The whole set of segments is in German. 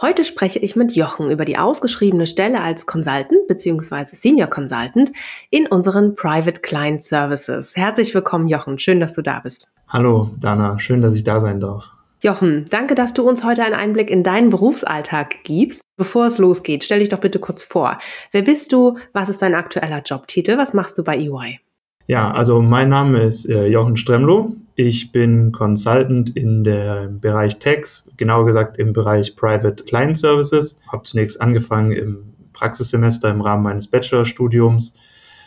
Heute spreche ich mit Jochen über die ausgeschriebene Stelle als Consultant bzw. Senior Consultant in unseren Private Client Services. Herzlich willkommen, Jochen. Schön, dass du da bist. Hallo, Dana. Schön, dass ich da sein darf. Jochen, danke, dass du uns heute einen Einblick in deinen Berufsalltag gibst. Bevor es losgeht, stell dich doch bitte kurz vor. Wer bist du? Was ist dein aktueller Jobtitel? Was machst du bei EY? Ja, also mein Name ist äh, Jochen Stremlo. Ich bin Consultant in der Bereich Tax, genauer gesagt im Bereich Private Client Services. Habe zunächst angefangen im Praxissemester im Rahmen meines Bachelorstudiums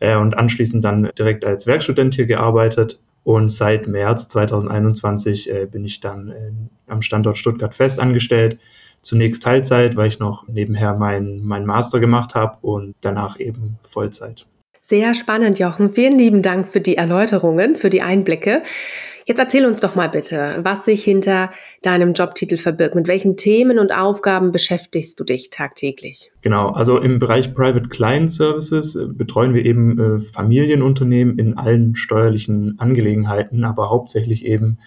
äh, und anschließend dann direkt als Werkstudent hier gearbeitet. Und seit März 2021 äh, bin ich dann äh, am Standort Stuttgart fest angestellt. Zunächst Teilzeit, weil ich noch nebenher meinen mein Master gemacht habe und danach eben Vollzeit. Sehr spannend, Jochen. Vielen lieben Dank für die Erläuterungen, für die Einblicke. Jetzt erzähl uns doch mal bitte, was sich hinter deinem Jobtitel verbirgt. Mit welchen Themen und Aufgaben beschäftigst du dich tagtäglich? Genau, also im Bereich Private Client Services äh, betreuen wir eben äh, Familienunternehmen in allen steuerlichen Angelegenheiten, aber hauptsächlich eben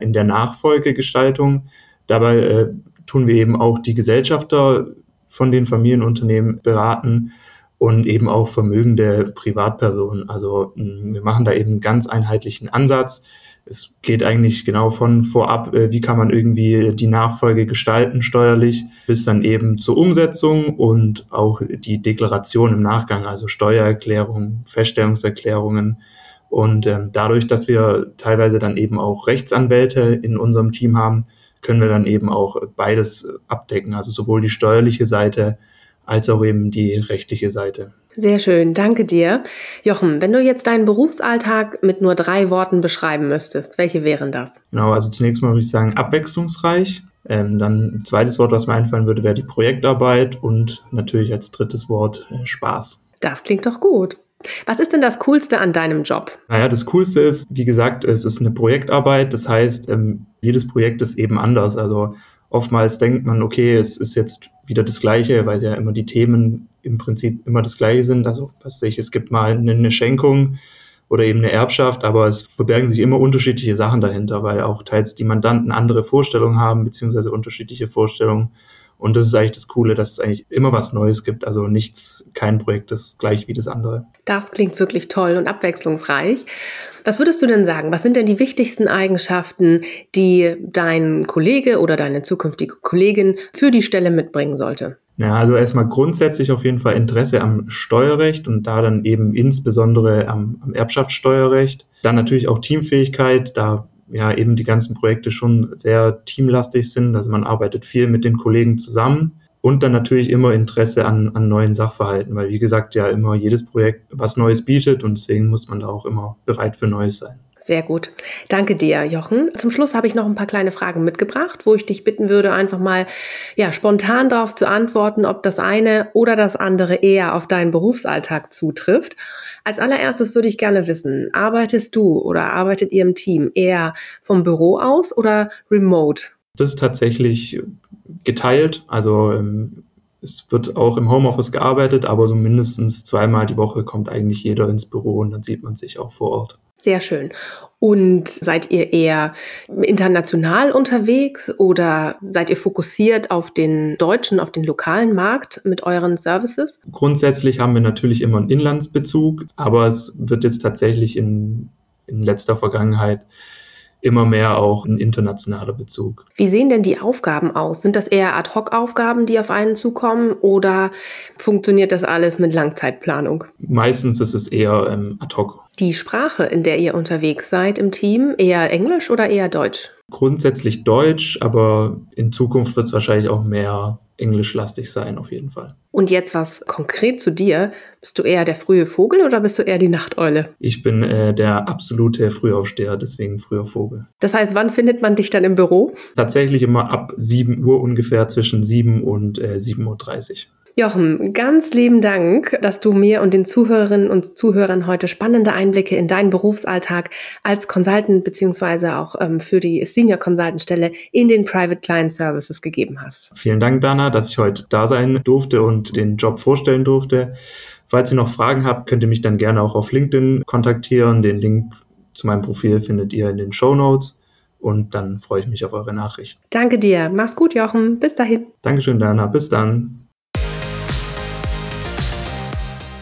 in der Nachfolgegestaltung. Dabei äh, tun wir eben auch die Gesellschafter von den Familienunternehmen beraten und eben auch vermögende Privatpersonen. Also wir machen da eben einen ganz einheitlichen Ansatz. Es geht eigentlich genau von vorab, äh, wie kann man irgendwie die Nachfolge gestalten steuerlich, bis dann eben zur Umsetzung und auch die Deklaration im Nachgang, also Steuererklärungen, Feststellungserklärungen. Und ähm, dadurch, dass wir teilweise dann eben auch Rechtsanwälte in unserem Team haben, können wir dann eben auch beides abdecken, also sowohl die steuerliche Seite als auch eben die rechtliche Seite. Sehr schön, danke dir. Jochen, wenn du jetzt deinen Berufsalltag mit nur drei Worten beschreiben müsstest, welche wären das? Genau, also zunächst mal würde ich sagen abwechslungsreich. Ähm, dann ein zweites Wort, was mir einfallen würde, wäre die Projektarbeit und natürlich als drittes Wort äh, Spaß. Das klingt doch gut. Was ist denn das Coolste an deinem Job? Naja, das Coolste ist, wie gesagt, es ist eine Projektarbeit. Das heißt, ähm, jedes Projekt ist eben anders. Also oftmals denkt man, okay, es ist jetzt wieder das Gleiche, weil ja immer die Themen im Prinzip immer das Gleiche sind. Also, was ich, es gibt mal eine Schenkung oder eben eine Erbschaft, aber es verbergen sich immer unterschiedliche Sachen dahinter, weil auch teils die Mandanten andere Vorstellungen haben, beziehungsweise unterschiedliche Vorstellungen. Und das ist eigentlich das Coole, dass es eigentlich immer was Neues gibt. Also nichts, kein Projekt ist gleich wie das andere. Das klingt wirklich toll und abwechslungsreich. Was würdest du denn sagen? Was sind denn die wichtigsten Eigenschaften, die dein Kollege oder deine zukünftige Kollegin für die Stelle mitbringen sollte? Ja, also erstmal grundsätzlich auf jeden Fall Interesse am Steuerrecht und da dann eben insbesondere am, am Erbschaftssteuerrecht. Dann natürlich auch Teamfähigkeit, da ja eben die ganzen Projekte schon sehr teamlastig sind. Also man arbeitet viel mit den Kollegen zusammen und dann natürlich immer Interesse an, an neuen Sachverhalten, weil wie gesagt ja immer jedes Projekt was Neues bietet und deswegen muss man da auch immer bereit für Neues sein. Sehr gut. Danke dir, Jochen. Zum Schluss habe ich noch ein paar kleine Fragen mitgebracht, wo ich dich bitten würde, einfach mal ja, spontan darauf zu antworten, ob das eine oder das andere eher auf deinen Berufsalltag zutrifft. Als allererstes würde ich gerne wissen, arbeitest du oder arbeitet ihr im Team eher vom Büro aus oder remote? Das ist tatsächlich geteilt. Also ähm, es wird auch im Homeoffice gearbeitet, aber so mindestens zweimal die Woche kommt eigentlich jeder ins Büro und dann sieht man sich auch vor Ort. Sehr schön. Und seid ihr eher international unterwegs oder seid ihr fokussiert auf den deutschen, auf den lokalen Markt mit euren Services? Grundsätzlich haben wir natürlich immer einen Inlandsbezug, aber es wird jetzt tatsächlich in, in letzter Vergangenheit immer mehr auch ein internationaler Bezug. Wie sehen denn die Aufgaben aus? Sind das eher Ad-Hoc-Aufgaben, die auf einen zukommen oder funktioniert das alles mit Langzeitplanung? Meistens ist es eher ähm, Ad-Hoc. Die Sprache, in der ihr unterwegs seid im Team, eher Englisch oder eher Deutsch? Grundsätzlich Deutsch, aber in Zukunft wird es wahrscheinlich auch mehr englischlastig sein, auf jeden Fall. Und jetzt was konkret zu dir. Bist du eher der frühe Vogel oder bist du eher die Nachteule? Ich bin äh, der absolute Frühaufsteher, deswegen früher Vogel. Das heißt, wann findet man dich dann im Büro? Tatsächlich immer ab 7 Uhr ungefähr, zwischen 7 und äh, 7.30 Uhr. Jochen, ganz lieben Dank, dass du mir und den Zuhörerinnen und Zuhörern heute spannende Einblicke in deinen Berufsalltag als Consultant beziehungsweise auch ähm, für die Senior Consultant Stelle in den Private Client Services gegeben hast. Vielen Dank, Dana, dass ich heute da sein durfte und den Job vorstellen durfte. Falls ihr noch Fragen habt, könnt ihr mich dann gerne auch auf LinkedIn kontaktieren. Den Link zu meinem Profil findet ihr in den Show Notes. Und dann freue ich mich auf eure Nachricht. Danke dir. Mach's gut, Jochen. Bis dahin. Dankeschön, Dana. Bis dann.